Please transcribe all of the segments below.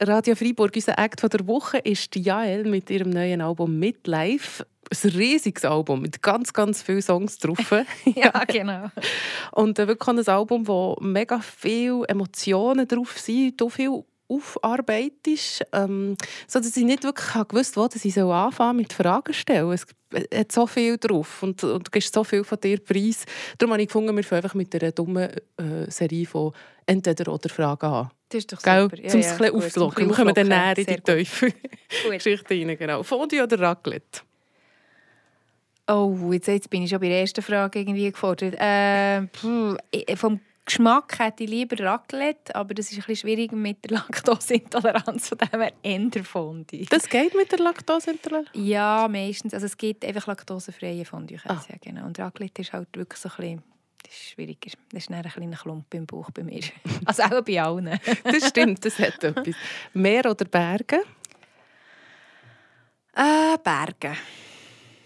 Radio Freiburg, unser Act der Woche, ist Jael mit ihrem neuen Album «Midlife». Ein riesiges Album mit ganz, ganz vielen Songs drauf. ja, genau. Und äh, wirklich ein Album, wo mega viele Emotionen drauf sind, so viel aufarbeitest, ähm, so dass ich nicht wirklich gewusst wo ich so anfangen mit Fragen stellen. Es hat so viel drauf und, und du gibst so viel von dir preis. Darum habe ich gefunden, wir fangen einfach mit einer dummen äh, Serie von entweder oder Fragen an. Das ist doch super. Gell? Ja, um es ja, ein bisschen aufzulocken. Wir kommen dann näher in die tiefe Geschichte rein. Genau. Fondue oder Raclette? Oh, jetzt, jetzt bin ich schon bei der ersten Frage irgendwie gefordert. Äh, vom Geschmack hätte ich lieber Raclette, aber das ist ein bisschen schwierig mit der Laktoseintoleranz, von dem her eher Fondue. Das geht mit der Laktoseintoleranz? Ja, meistens. Also es gibt einfach laktosefreie Fondue, ah. sagen. Genau. Und Raclette ist halt wirklich so ein bisschen das ist schwieriger. Das ist ein kleiner Klump im Bauch bei mir. Also auch bei allen. das stimmt, das hat etwas. Meer oder Berge? Äh, Berge.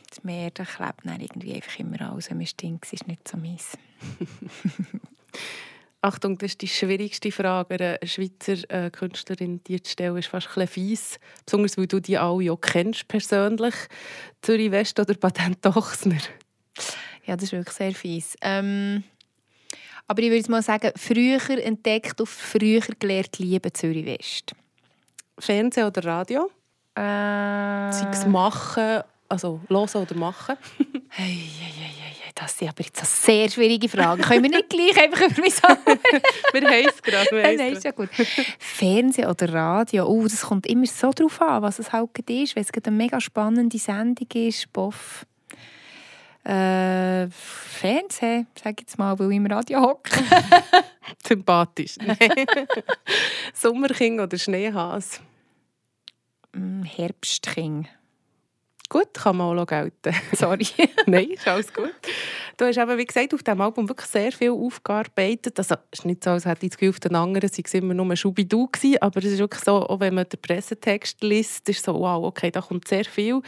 Das Meer das klebt dann irgendwie einfach immer alles. Wenn man stinkt, ist nicht so mies. Achtung, das ist die schwierigste Frage einer Schweizer äh, Künstlerin, die zu stellen, ist fast ein fies. Besonders, weil du die alle ja kennst persönlich. Zürich West oder Patent Ochsner? Ja, das ist wirklich sehr fies. Ähm, aber ich würde mal sagen, früher entdeckt auf früher gelernt Liebe Zürich West. Fernsehen oder Radio? Äh... Sei es machen, also hören oder machen? hey, hey, hey, hey das sind aber jetzt eine sehr schwierige Fragen. Können wir nicht gleich einfach über mich sagen? wir haben es gerade. Nein, nein, ist ja gut. Fernsehen oder Radio, oh, das kommt immer so drauf an, was es halt ist. Wenn es eine mega spannende Sendung ist, boff. Äh, Fernsehen, sag ich jetzt mal, weil ich im Radio hocke. Sympathisch. Sommerking oder Schneehas? Mm, Herbstking. Gut, kann man auch gelten. Sorry. Nein, ist alles gut. Du hast eben, wie gesagt, auf diesem Album wirklich sehr viel aufgearbeitet. Also, es ist nicht so, als hätte ich das Gefühl, auf den anderen sei es immer nur Schubidu gewesen, aber es ist wirklich so, auch wenn man den Pressetext liest, ist so, wow, okay, da kommt sehr viel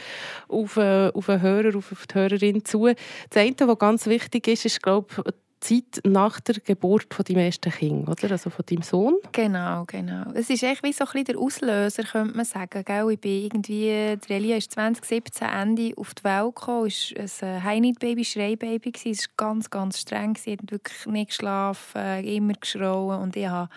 auf, äh, auf den Hörer, auf die Hörerin zu. Das eine, was ganz wichtig ist, ist, glaube ich, Zeit nach der Geburt von deinem ersten Kind, oder? Also von deinem Sohn. Genau, genau. Es ist echt wie so ein der Auslöser, könnte man sagen. Gell? Ich bin irgendwie, die Relia ist 2017 Ende auf die Welt gekommen. War ein High-Need-Baby, Schreibaby. Es war ganz, ganz streng. Sie hat wirklich nicht geschlafen, immer geschrauen. Und ich habe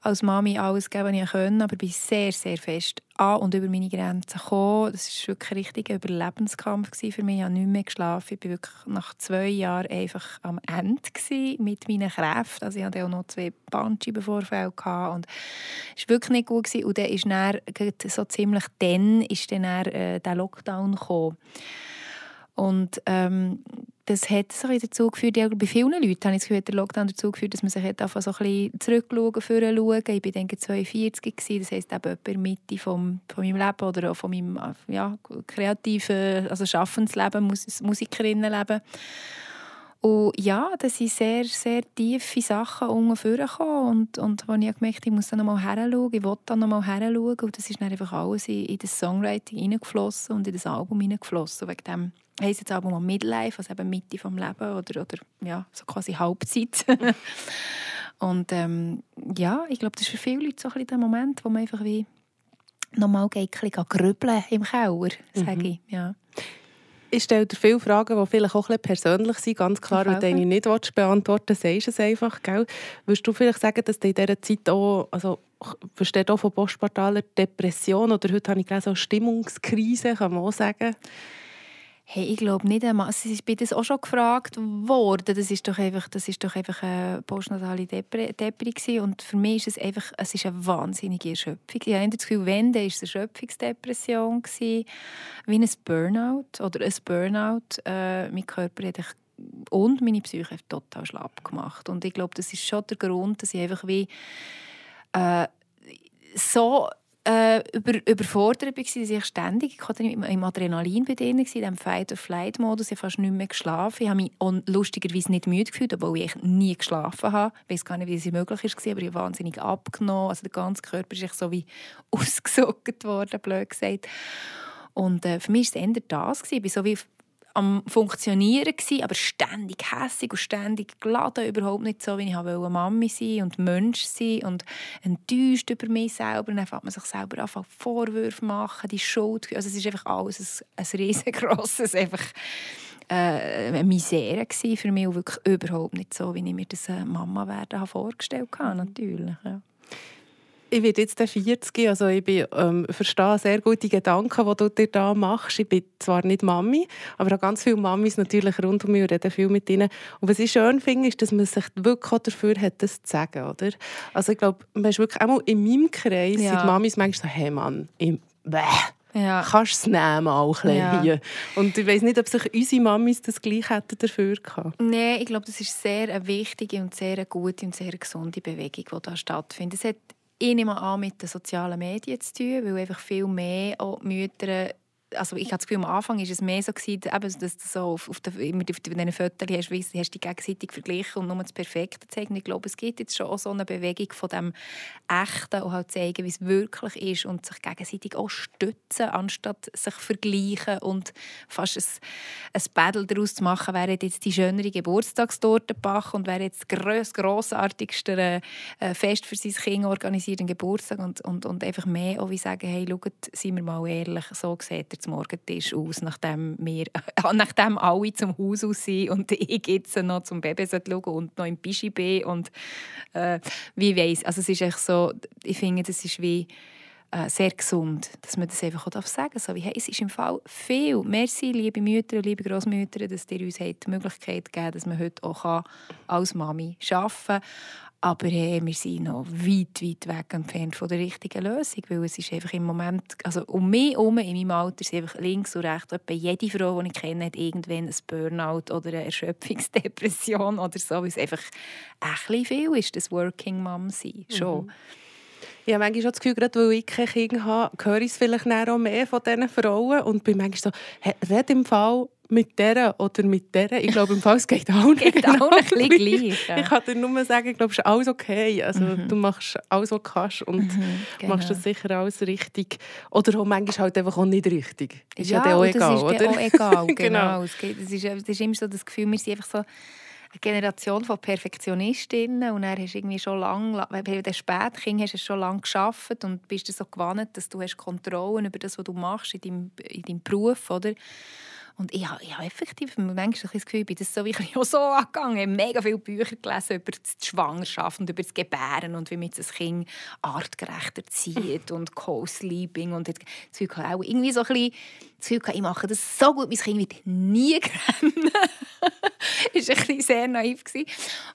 als Mami alles geben, was ich konnte, aber bin sehr, sehr fest an und über meine Grenzen gekommen. Das war wirklich ein richtiger Überlebenskampf für mich. Ich habe nicht mehr geschlafen. Ich war wirklich nach zwei Jahren einfach am Ende mit meinen Kräften. Also ich hatte auch noch zwei Bandscheibenvorfälle und es war wirklich nicht gut. Und dann ist dann, so ziemlich dann ist dann, dann äh, der Lockdown gekommen. Und ähm, das hat so dazu geführt, ja, bei vielen Leuten habe ich das Gefühl, der Lockdown dazu geführt, dass man sich hat so ein bisschen zurückschauen, vorschauen. Ich war denke 42 gewesen, das heisst eben der Mitte vom, von meinem Leben oder auch von meinem ja, kreativen, also Schaffensleben, Mus Musikerinnenleben. Und ja, das sind sehr, sehr tiefe Sachen unten und, und als ich gemerkt ich muss da nochmal heranschauen, ich wollte da nochmal heranschauen und das ist dann einfach alles in, in das Songwriting hineingeflossen und in das Album hineingeflossen. Wegen dem heisst jetzt Album Midlife, also eben Mitte vom Leben oder, oder ja, so quasi Halbzeit. und ähm, ja, ich glaube, das ist für viele Leute so ein bisschen der Moment, wo man einfach wie nochmal geht, ein bisschen grübeln im Keller, sage mhm. ich. Ja. Ich stelle dir viele Fragen, die vielleicht auch ein bisschen persönlich sind. Ganz klar, wenn du nicht beantworten willst, sagst du es einfach. Gell? Würdest du vielleicht sagen, dass du in dieser Zeit auch, also versteht auch von postpartaler Depression oder heute habe ich gelesen, Stimmungskrise, kann man auch sagen? Hey, ich glaube nicht einmal. Es ist bei das auch schon gefragt worden. Das ist doch einfach, das ist doch einfach eine postnatale Depression. Und für mich ist es einfach, es ist eine wahnsinnige Erschöpfung. Ich habe das Gefühl, wenn, dann war es eine Erschöpfungsdepression. Gewesen, wie ein Burnout oder ein Burnout. Äh, mein Körper hat und meine Psyche total schlapp gemacht. Und ich glaube, das ist schon der Grund, dass ich einfach wie äh, so äh, über, überfordert war, dass ich ständig ich im Adrenalin bei denen, in diesem Fight-or-Flight-Modus. Ich habe fast nicht mehr geschlafen. Ich habe mich lustigerweise nicht müde gefühlt, obwohl ich nie geschlafen habe. Ich weiß gar nicht, wie es möglich war, aber ich habe wahnsinnig abgenommen. Also der ganze Körper ist so wie ausgesockt worden, blöd gesagt. Und äh, für mich war es eher das. Ich war so wie am Funktionieren gewesen, aber ständig hässig und ständig geladen, überhaupt nicht so, wie ich wollte Mami sein und Mensch sein und enttäuscht über mich selber. Und dann fängt man sich selber an, Vorwürfe machen, die Schuld. Also es ist einfach alles ein, ein riesengroßes, einfach äh, eine Misere für mich und wirklich überhaupt nicht so, wie ich mir das äh, Mama werden vorgestellt habe, natürlich. Ja ich werde jetzt 40, also ich bin, ähm, verstehe sehr gut die Gedanken, die du dir da machst. Ich bin zwar nicht Mami, aber auch ganz viele Mamis natürlich rund um mich und rede viel mit ihnen. Und was ich schön finde, ist, dass man sich wirklich auch dafür hat, das zu sagen, oder? Also ich glaube, man ist wirklich einmal in meinem Kreis, ja. sind Mamis manchmal so, hey Mann, ich, bäh. Ja. Kannst du es nehmen, auch ja. hier. Und ich weiß nicht, ob sich unsere Mamis das gleich hätten dafür gehabt. Nein, ich glaube, das ist sehr eine wichtige und sehr gute und sehr gesunde Bewegung, die da stattfindet. Es hat ich nehme an, mit den sozialen Medien zu tun, weil einfach viel mehr auch Mütter also ich habe das Gefühl, am Anfang war es mehr so, gewesen, dass du so auf, auf, diesen Fotos hast, weißt, hast die gegenseitig verglichen und nur das Perfekte zeigen. Ich glaube, es gibt jetzt schon so eine Bewegung von dem Echten und halt zeigen, wie es wirklich ist und sich gegenseitig auch stützen, anstatt sich vergleichen und fast ein, ein Battle daraus zu machen, wer jetzt die schönere Geburtstagstorte gebacken und wer jetzt das grossartigste äh, Fest für sein Kind organisiert, einen Geburtstag und, und, und einfach mehr auch wie sagen, hey, schaut, seien wir mal ehrlich, so sieht zum Morgentisch aus, nachdem, wir, nachdem alle zum Haus aus sind und ich jetzt noch zum Baby schauen und noch im Pischi bin und äh, wie weiss, also es ist echt so, ich finde, das ist wie äh, sehr gesund, dass man das einfach auch sagen darf. So wie, hey, es ist im Fall viel. Merci, liebe Mütter und liebe Großmütter, dass ihr uns die Möglichkeit gegeben dass man heute auch als Mami arbeiten kann. Aber hey, wir sind noch weit, weit weg entfernt von der richtigen Lösung, weil es ist einfach im Moment, also um mich herum, in meinem Alter, ist einfach links und rechts, etwa jede Frau, die ich kenne, hat irgendwann ein Burnout oder eine Erschöpfungsdepression oder so, weil es einfach ein viel ist, das Working Mom sein, schon. Mhm. Ich habe manchmal schon das Gefühl, gerade weil ich kein Kind habe, höre ich es vielleicht auch mehr von diesen Frauen und bin manchmal so, hey, red im Fall mit der oder mit der. Ich glaube, im Fall es geht auch nicht. Geht auch ein bisschen gleich. Ja. Ich kann dir nur sagen, ich glaube, es ist alles okay. Also, mhm. Du machst alles, was du kannst und mhm, genau. machst das sicher alles richtig. Oder auch manchmal halt einfach auch nicht richtig. Ist ja, ja auch egal, das ist oder? auch egal, genau. genau. Es, ist, es ist immer so das Gefühl, wir sind einfach so eine Generation von Perfektionistinnen und er hast irgendwie schon lange, wenn du spät Kind hast, hast du schon lange geschafft und bist so gewandt, dass du hast Kontrollen über das, was du machst in deinem, in deinem Beruf, oder? Und ich habe, ich habe effektiv manchmal das Gefühl, ich bin das so wie auch so angegangen. Ich habe mega viele Bücher gelesen über die Schwangerschaft und über das Gebären und wie man das Kind artgerechter zieht und Co-Sleeping und das Gefühl auch irgendwie so ein bisschen das Gefühl ich mache das so gut, mein Kind wird nie rennen. das war ein bisschen sehr naiv.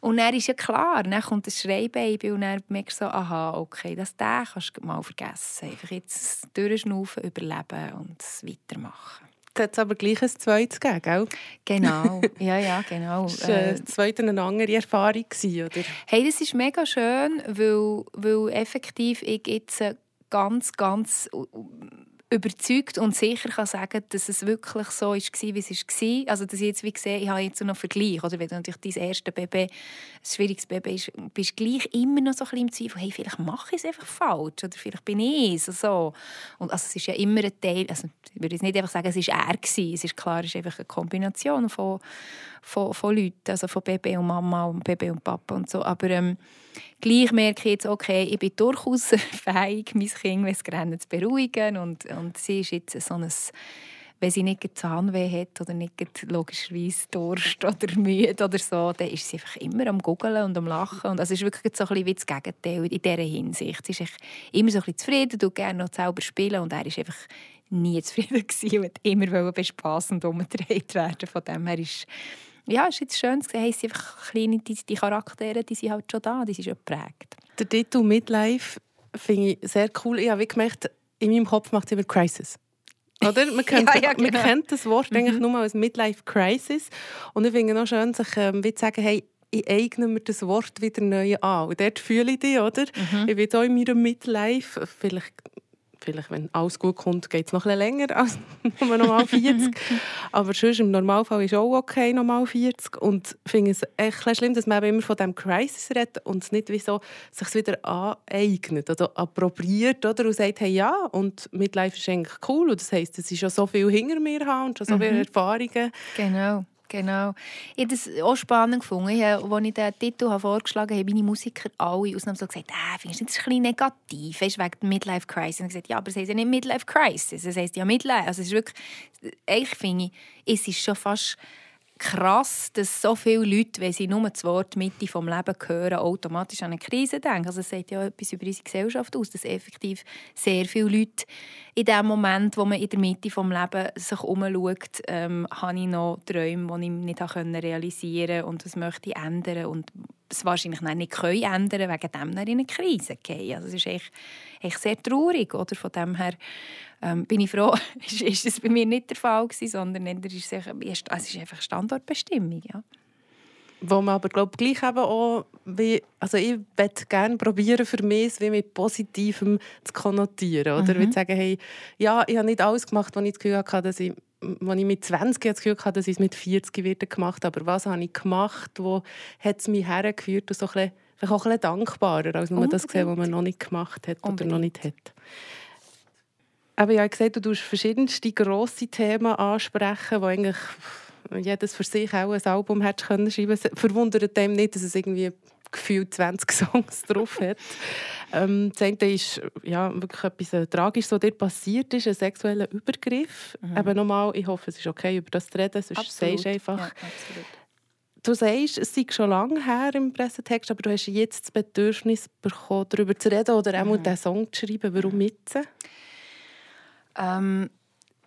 Und dann ist ja klar, dann kommt das Schreibaby und dann merkst du so, aha, okay, das kannst du mal vergessen. Einfach jetzt durchschnaufen, überleben und weitermachen hat es aber gleich ein zweites gegeben, gell? Genau, ja, ja, genau. Das war äh, zweite eine andere Erfahrung, oder? Hey, das ist mega schön, weil, weil effektiv ich jetzt ganz, ganz überzeugt und sicher kann sagen, dass es wirklich so war, wie es war. Also, dass ich jetzt wie sehe, ich habe jetzt noch Vergleich. Oder wenn du natürlich dein erstes Baby, ein schwieriges Baby ist, bist du gleich immer noch so ein bisschen im Zweifel, hey, vielleicht mache ich es einfach falsch oder vielleicht bin ich es. So. Und also, es ist ja immer ein Teil, also, ich würde jetzt nicht einfach sagen, es war er. Gewesen. Es ist klar, es ist einfach eine Kombination von, von, von Leuten, also von Baby und Mama und Baby und Papa und so. Aber ähm, gleich merke ich jetzt, okay, ich bin durchaus fähig, mein Kind, wenn es gerne zu beruhigen und, und sie ist jetzt so ein wenn sie nicht Zahnweh hat oder nicht logischerweise Durst oder müde oder so, dann ist sie einfach immer am Guggeln und am Lachen. Und es ist wirklich so ein bisschen wie das Gegenteil in dieser Hinsicht. Sie ist immer so ein bisschen zufrieden, du gerne noch selber spielen und er ist einfach nie zufrieden gewesen und immer bespassend umgedreht werden. Von dem her ist ja, es ist jetzt schön zu sehen, hey, einfach kleine, die, die Charaktere, die sind halt schon da, die sind schon geprägt. Der Titel «Midlife» finde ich sehr cool. Ich habe gemerkt, in meinem Kopf macht es immer «Crisis». Oder? Man, kennt, ja, ja, genau. man kennt das Wort mhm. eigentlich nur als Midlife Crisis. Und ich finde es auch schön, sich ähm, wie zu sagen, hey, ich eigne mir das Wort wieder neu an. Und dort fühle ich dich, oder? Mhm. Ich bin auch in meiner Midlife, vielleicht vielleicht, wenn alles gut kommt, geht es noch ein länger als nur normal 40. Aber sonst im Normalfall ist auch okay, normal 40. Und ich finde es echt schlimm, dass man immer von diesem Crisis redet und es nicht wie so sich wieder aneignet oder appropriiert oder? und sagt, hey, ja, und Midlife ist eigentlich cool. Und das heisst, es ist schon so viel hinter mir haben und schon so viele mhm. Erfahrungen. Genau. Genau. Ich habe das auch spannend gefunden. Ich, als ich den Titel vorgeschlagen habe, haben meine Musiker alle ausnahmslos gesagt, ah, findest du das ein bisschen negativ, weißt, wegen der Midlife Crisis. Und ich gesagt, ja, aber es heisst ja nicht Midlife Crisis, es heisst ja Midlife. Also es ist wirklich, eigentlich finde ich, es ist schon fast krass, dass so viele Leute, wenn sie nur das Wort Mitte vom Leben hören, automatisch an eine Krise denken. Also es sagt ja etwas über unsere Gesellschaft aus, dass effektiv sehr viele Leute in dem Moment, wo man in der Mitte vom Leben sich umschaut, ähm, habe ich noch Träume, die ich nicht realisieren konnte und das möchte ich ändern und es wahrscheinlich nicht können ändern wegen dem in eine Krise gehen. Also es ist echt, echt sehr traurig. Oder? Von dem her ähm, bin ich froh, ist, ist das bei mir nicht der Fall gewesen, sondern es ist, es ist einfach Standortbestimmung. Ja. Wo man aber glaub, gleich eben auch, wie, also ich würde gerne probieren, für mich wie mit Positivem zu konnotieren. Oder mhm. wie zu sagen, hey, ja, ich habe nicht alles gemacht, was ich das Gefühl hatte, dass ich als ich mit 20 das Gefühl hatte, dass ich es mit 40 wieder gemacht habe. Aber was habe ich gemacht, wo hat es mich hergeführt und so ein bisschen, auch ein bisschen dankbarer, als nur das gesehen, was man noch nicht gemacht hat Unbedingt. oder noch nicht hat. Aber ich habe gesagt, du tust verschiedenste grosse Themen ansprechen, die eigentlich jedes für sich auch ein Album hätte schreiben können. Verwundert dem nicht, dass es irgendwie gefühlt 20 Songs drauf hat. ähm, das eine ist ja, wirklich etwas äh, Tragisches, was dir passiert ist, ein sexueller Übergriff. Mhm. Eben nochmal, ich hoffe, es ist okay, über das zu reden, sonst absolut. sagst du einfach... Ja, du sagst, es sei schon lange her im Pressetext, aber du hast jetzt das Bedürfnis bekommen, darüber zu reden oder auch mhm. diesen Song zu schreiben. Warum jetzt? Ähm,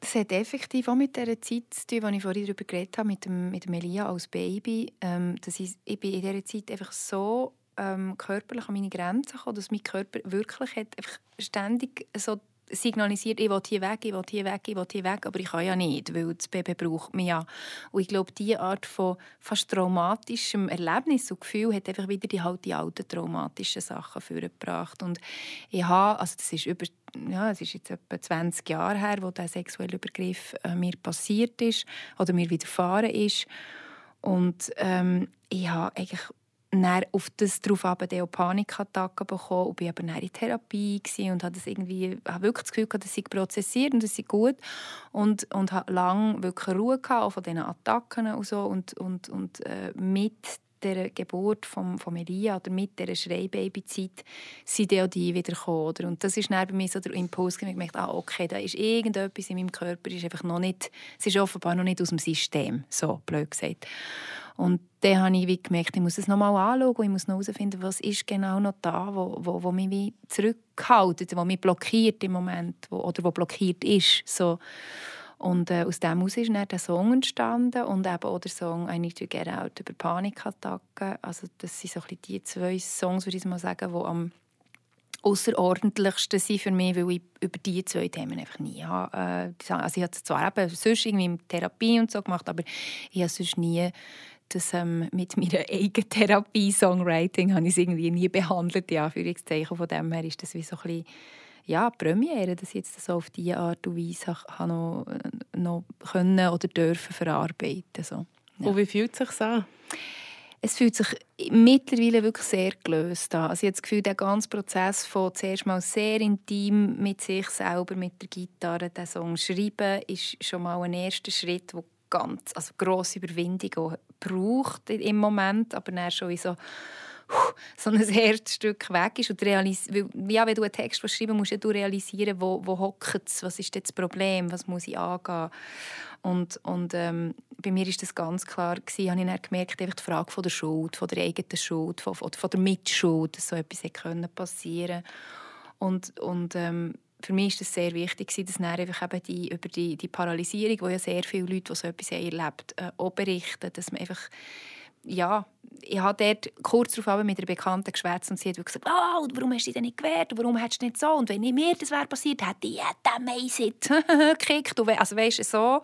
das hat effektiv auch mit der Zeit zu tun, die ich vorhin darüber geredet habe, mit dem, mit dem Elia als Baby. Ähm, dass ich, ich bin in dieser Zeit einfach so ähm, körperlich an meine Grenzen gekommen, dass mein Körper wirklich hat einfach ständig so signalisiert, ich will hier weg, ich will hier weg, ich will hier weg, aber ich kann ja nicht, weil das Baby braucht mich ja. Und ich glaube, diese Art von fast traumatischem Erlebnis und Gefühl hat einfach wieder die, halt die alten traumatischen Sachen vorgebracht. Und ich habe, also das ist über ja, es ist jetzt etwa 20 Jahre her, wo der sexuelle Übergriff äh, mir passiert ist oder mir widerfahren ist. Und ähm, ich habe eigentlich dann auf das darauf auch Panikattacken bekommen und war dann in Therapie und hatte das irgendwie, habe wirklich das Gefühl, dass ich prozessiert und das sei gut und, und habe lange wirklich Ruhe gehabt, von diesen Attacken und so und, und, und äh, mit der Geburt von, von Elia oder mit dieser Schreibabyzeit sind auch die wieder gekommen. Oder? Und das ist dann bei mir so der Impuls, ich gemerkt, ah, okay, da ist irgendetwas in meinem Körper, ist einfach noch nicht, es ist offenbar noch nicht aus dem System, so blöd gesagt. Und dann habe ich wie gemerkt, ich muss es nochmal anschauen und ich muss noch herausfinden, was ist genau noch da, wo, wo, wo mich wie zurückhaltet, wo mich blockiert im Moment wo, oder wo blockiert ist. So. Und äh, aus dem heraus ist dann der Song entstanden und eben auch der Song «I Need to Get Out» über Panikattacken. Also das sind so ein die zwei Songs, würde ich mal sagen, die am außerordentlichsten sind für mich, weil ich über diese zwei Themen einfach nie habe. Äh, also ich habe es zwar eben sonst irgendwie in Therapie und so gemacht, aber ich habe sonst nie das ähm, mit meiner eigenen Therapie Songwriting habe ich irgendwie nie behandelt ja Von dem her ist das wie so ein bisschen ja, Premiere, dass ich jetzt so auf diese Art und Weise habe noch, äh, noch können oder dürfen verarbeiten. So. Ja. Und wie fühlt es sich an? Es fühlt sich mittlerweile wirklich sehr gelöst an. Also ich habe das Gefühl, der ganze Prozess von zuerst mal sehr intim mit sich selber, mit der Gitarre, den Song schreiben, ist schon mal ein erster Schritt, der ganz also grosse Überwindung braucht im Moment, aber dann schon wie so so ein Herzstück weg ist. Und realis ja, wenn du einen Text schreiben musst du realisieren, wo, wo hockt es, was ist das Problem, was muss ich angehen. Und, und ähm, bei mir ist das ganz klar gewesen, habe ich dann gemerkt, die Frage von der Schuld, von der eigenen Schuld, von, von, der Mitschuld, dass so etwas hätte passieren und, und ähm, für mich ist es sehr wichtig, dass einfach eben die, über die, die Paralysierung, die ja sehr viele Leute, die so etwas erlebt äh, auch berichten, dass man einfach ja, ich habe dort kurz darauf mit einer Bekannten geschwätzt und sie hat gesagt, oh, warum hast du dich denn nicht gewehrt? Warum hättest du nicht so? Und wenn nicht mir das wäre passiert, hätte ich den Meisit gekickt. Also weißt du, so.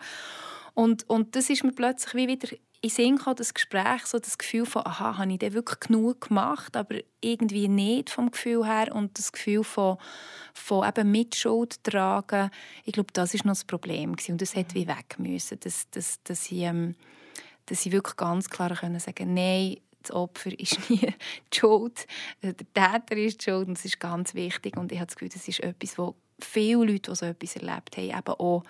Und, und das ist mir plötzlich wie wieder in Sinn kam, das Gespräch, so das Gefühl von, aha, habe ich denn wirklich genug gemacht, aber irgendwie nicht vom Gefühl her und das Gefühl von, von eben Mitschuld tragen, ich glaube, das ist noch das Problem gewesen. und das hätte wie weg müssen, dass, dass, dass, ich, ähm, dass ich wirklich ganz klar können sagen nein, das Opfer ist nie die Schuld, der Täter ist die Schuld und das ist ganz wichtig und ich habe das Gefühl, das ist etwas, wo viele Leute, die so etwas erlebt haben, eben auch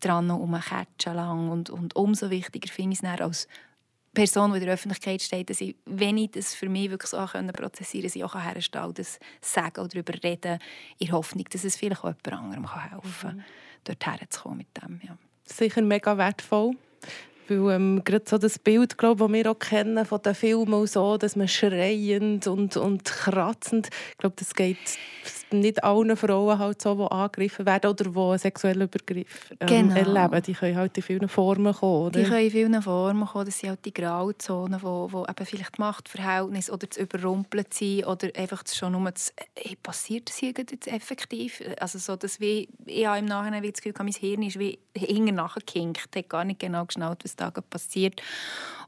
dran um catchen lang und, und umso wichtiger finde ich es als Person, die in der Öffentlichkeit steht, dass ich, wenn ich das für mich wirklich so können prozessieren kann, ich auch herstellen das sagen oder darüber reden, in Hoffnung, dass es vielleicht auch jemand anderem helfen kann, mhm. dort herzukommen mit dem. Ja. Sicher mega wertvoll. Weil ähm, gerade so das Bild, glaube das wir auch kennen von den Filmen so, dass man schreiend und, und kratzend, ich glaube, das geht nicht allen Frauen halt so, die angegriffen werden oder die einen sexuellen Übergriff ähm, genau. erleben. Die können halt in vielen Formen kommen. Oder? Die können in vielen Formen kommen. Das sind halt die Grauzonen, wo, wo eben vielleicht Machtverhältnis oder das Überrumpeln sind oder einfach schon nur das, hey, passiert das hier jetzt effektiv? Also so, dass wie, ich habe im Nachhinein das Gefühl, mein Hirn ist wie hinten nachgekinkt, hat gar nicht genau geschaut, was da passiert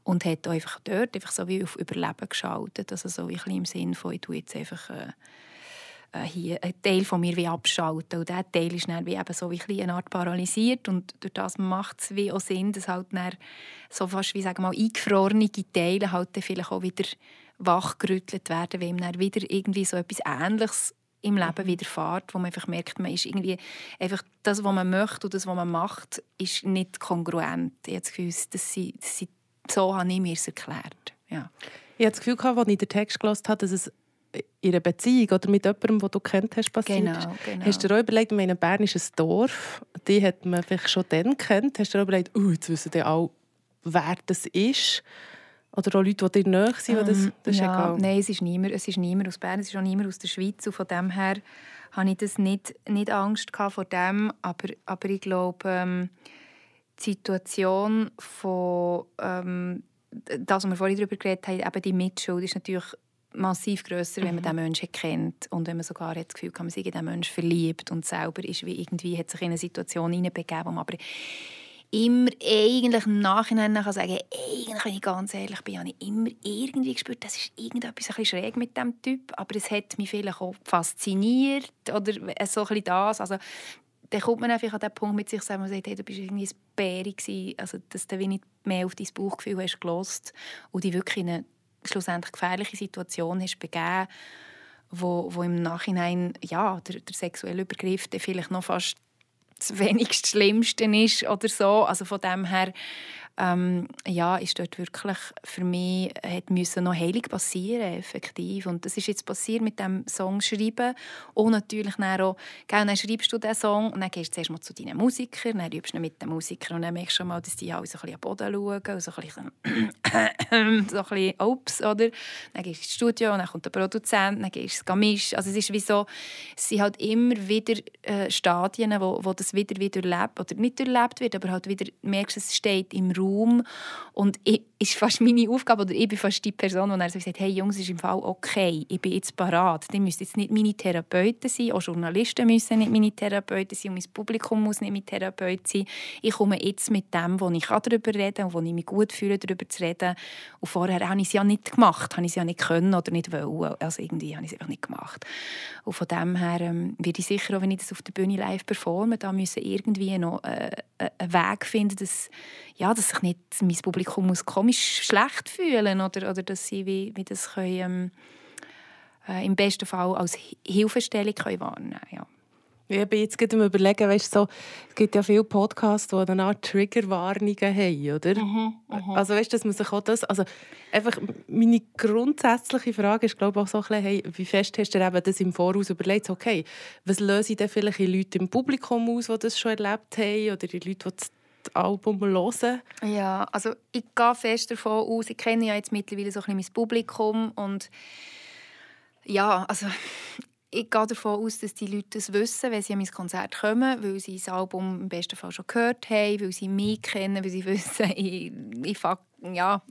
und hat einfach dort einfach so wie auf Überleben geschaltet. Also so wie im Sinn von, ich tue jetzt einfach... Äh, äh, hier einen Teil von mir wie abschalten. Und dieser Teil ist dann wie eben so wie eine Art paralysiert und durch das macht es wie auch Sinn, dass halt dann so fast wie sagen wir mal eingefrorene Teile halt vielleicht auch wieder wachgerüttelt werden, weil ihm dann wieder irgendwie so etwas Ähnliches im Leben mhm. widerfährt, wo man einfach merkt, man ist irgendwie einfach das, was man möchte und das, was man macht, ist nicht kongruent. Ich habe das Gefühl, dass sie, dass sie, so habe ich mir es erklärt. Ja. Ich habe das Gefühl, als ich den Text gelesen habe, dass es in einer Beziehung oder mit jemandem, den du kennt hast, passiert genau, genau. Hast du dir auch überlegt, meine Bern ist ein Dorf, die hat man vielleicht schon dann kennt, hast du dir auch überlegt, oh, jetzt wissen die auch, wer das ist? Oder auch Leute, die dir nahe sind, um, das, ähm, das ist ja, egal? Nein, es ist, niemand, es ist niemand aus Bern, es ist auch niemand aus der Schweiz und von dem her hatte ich das nicht, nicht Angst vor dem, aber, aber ich glaube, ähm, die Situation von ähm, das, was wir vorhin darüber geredet haben, eben die Mitschuld, ist natürlich massiv grösser, wenn man mhm. diesen Menschen kennt und wenn man sogar das Gefühl hat, man sich in diesen Menschen verliebt und selber ist wie irgendwie hat sich in eine Situation hineinbegeben, wo man aber immer eigentlich im Nachhinein kann sagen eigentlich, wenn ich ganz ehrlich bin, habe ich immer irgendwie gespürt, das ist irgendetwas ein bisschen schräg mit diesem Typ, aber es hat mich vielleicht auch fasziniert oder so ein bisschen das, also dann kommt man einfach an den Punkt mit sich selber und sagt, hey, du bist irgendwie ein Bäri also dass du nicht mehr auf dein Bauchgefühl hast gelost und dich wirklich in eine schlussendlich gefährliche Situation hast begeben, wo, wo im Nachhinein ja, der, der sexuelle Übergriff vielleicht noch fast das wenigst Schlimmste ist oder so. Also von dem her ähm, ja, ist dort wirklich für mich hat müssen noch Heilung passieren effektiv. Und das ist jetzt passiert mit dem Song schreiben. Und natürlich dann auch, dann schreibst du den Song und dann gehst du zuerst zu deinen Musikern, dann übst du mit den Musikern und dann merkst du schon mal, dass die alle so ein bisschen am Boden schauen und so ein bisschen, so ein bisschen Ups, oder? Dann gehst du ins Studio und dann kommt der Produzent, dann gehst du ins also es ist wie so, es sind halt immer wieder äh, Stadien, wo, wo das wieder wieder erlebt oder nicht erlebt wird, aber halt wieder merkst, es steht im Raum Raum. Und ich, ist fast meine Aufgabe, oder ich bin fast die Person, die so sagt, hey Jungs, ist im Fall okay, ich bin jetzt parat. Die müssen jetzt nicht meine Therapeuten sein, auch Journalisten müssen nicht meine Therapeuten sein, und mein Publikum muss nicht mein Therapeut sein. Ich komme jetzt mit dem, wo ich darüber reden kann und wo ich mich gut fühle, darüber zu reden. Und vorher habe ich es ja nicht gemacht, habe ich es ja nicht können oder nicht wollen. Also irgendwie habe ich es einfach nicht gemacht. Und von dem her ähm, werde ich sicher, auch wenn ich das auf der Bühne live performe, da müssen irgendwie noch äh, äh einen Weg finden, dass, ja, dass nicht mein Publikum muss komisch schlecht fühlen oder, oder dass sie wie, wie das können, ähm, äh, im besten Fall als Hilfestellung können wahrnehmen können. Ja. Ich bin jetzt gerade am überlegen, weißt, so, es gibt ja viele Podcasts, die eine Art Triggerwarnungen haben, oder? Mhm, mhm, also weißt, dass man sich auch das, also einfach meine grundsätzliche Frage ist, glaube ich, auch so ein bisschen, hey, wie fest hast du eben das im Voraus überlegt, okay, was löse ich denn vielleicht in Leute im Publikum aus, die das schon erlebt haben, oder die Leute, die das Album hören? Ja, also ich gehe fest davon aus, ich kenne ja jetzt mittlerweile so ein bisschen mein Publikum und ja, also ich gehe davon aus, dass die Leute das wissen, wenn sie an mein Konzert kommen, weil sie das Album im besten Fall schon gehört haben, weil sie mich kennen, weil sie wissen, ich, ich ja,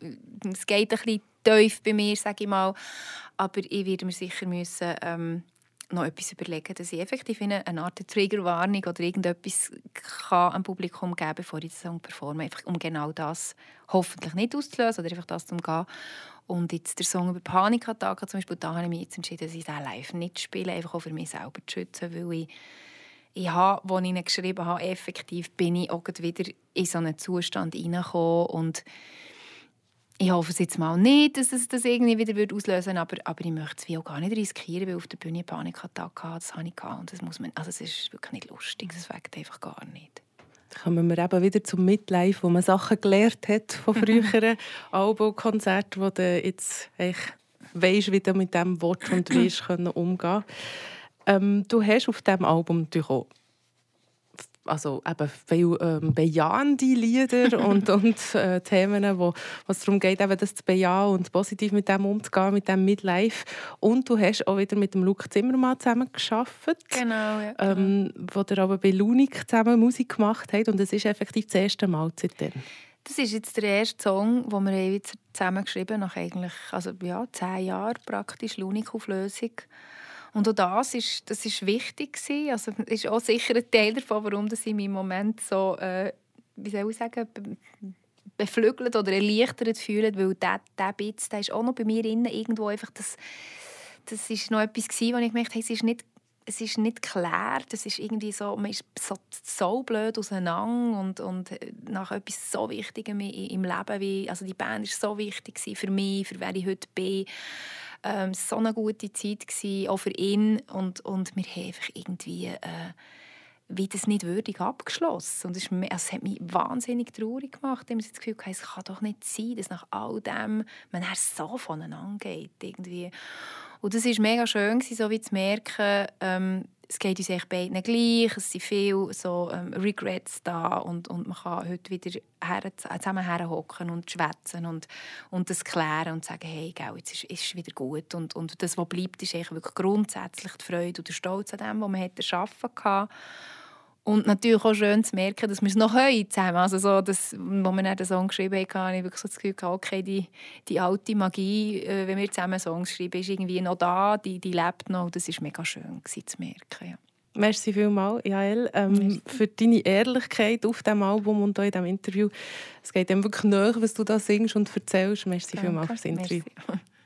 es geht ein bisschen tief bei mir, sage ich mal. Aber ich werde mir sicher müssen, ähm, noch etwas überlegen, dass ich effektiv eine Art Triggerwarnung oder irgendetwas kann am Publikum geben bevor ich den Song performe, einfach um genau das hoffentlich nicht auszulösen oder einfach das zu umgehen. Und jetzt der Song über Panikattacken zum Beispiel, da habe ich mich jetzt entschieden, dass ich den live nicht spiele, einfach auch für mich selber zu schützen, weil ich ich habe, als ich ihn geschrieben habe, effektiv bin ich auch wieder in so einen Zustand hineingekommen und ich hoffe es jetzt mal nicht, dass es das irgendwie wieder auslösen würde, aber, aber ich möchte es wie auch gar nicht riskieren, weil auf der Bühne Panikattacke hatte, das habe ich gehabt. Und das muss man, also es ist wirklich nicht lustig, das weckt einfach gar nicht. Da kommen wir eben wieder zum Midlife, wo man Sachen gelernt hat von früheren Albumkonzerten, wo du jetzt weisst, wie du mit diesem Wort und weißt, umgehen ähm, Du hast auf diesem Album natürlich auch also eben viel ähm, bejahende Lieder und, und äh, Themen, wo es darum geht, eben das zu bejahen und positiv mit dem umzugehen, mit dem Midlife. Und du hast auch wieder mit dem Luke Zimmermann zusammen geschafft, genau, ja, genau. Ähm, wo der aber bei Lunik zusammen Musik gemacht hat und es ist effektiv das erste Mal seitdem. Das ist jetzt der erste Song, den wir zusammen geschrieben haben, nach eigentlich also, ja, zehn Jahren praktisch Lunik-Auflösung. Und auch das ist, das ist wichtig gewesen. Also ist auch sicher ein Teil davon, warum das in meinem Moment so, äh, wie soll ich sagen, beflügelt oder erleichtert fühlt, weil der, der Bitz, der ist auch noch bei mir innen irgendwo einfach das, das ist noch etwas gewesen, wo ich gemerkt habe, es ist nicht es ist nicht klar, es ist irgendwie so, man ist so, so blöd auseinander und, und nach etwas so Wichtigem im Leben, wie, also die Band war so wichtig für mich, für wer ich heute bin ähm, so eine gute Zeit gewesen, auch für ihn. Und, und wir haben einfach irgendwie äh, wie das nicht würdig abgeschlossen. Und es, ist, also es hat mich wahnsinnig traurig gemacht, ich das Gefühl hatte, es kann doch nicht sein, dass nach all dem man so voneinander geht irgendwie. Und das war mega schön, so wie zu merken, ähm, es geht uns beiden gleich, es sind viele so, ähm, Regrets da und, und man kann heute wieder her, zusammen herhocken und schwätzen und, und das klären und sagen, hey, gell, jetzt ist, es wieder gut. Und, und das, was bleibt, ist wirklich grundsätzlich die Freude und der Stolz an dem, was man hätte schaffen konnte. Und natürlich auch schön zu merken, dass wir es noch heute zusammen Also so, dass, als wir dann den Song geschrieben haben, habe ich wirklich so das Gefühl, okay, die, die alte Magie, äh, wenn wir zusammen Songs schreiben, ist irgendwie noch da, die, die lebt noch. Das war mega schön gewesen, zu merken. Ja. Merci vielmals, Jael, ähm, für deine Ehrlichkeit auf diesem Album und auch in diesem Interview. Es geht dem wirklich nach, was du da singst und erzählst. Merci Danke. vielmals fürs Interview. Merci.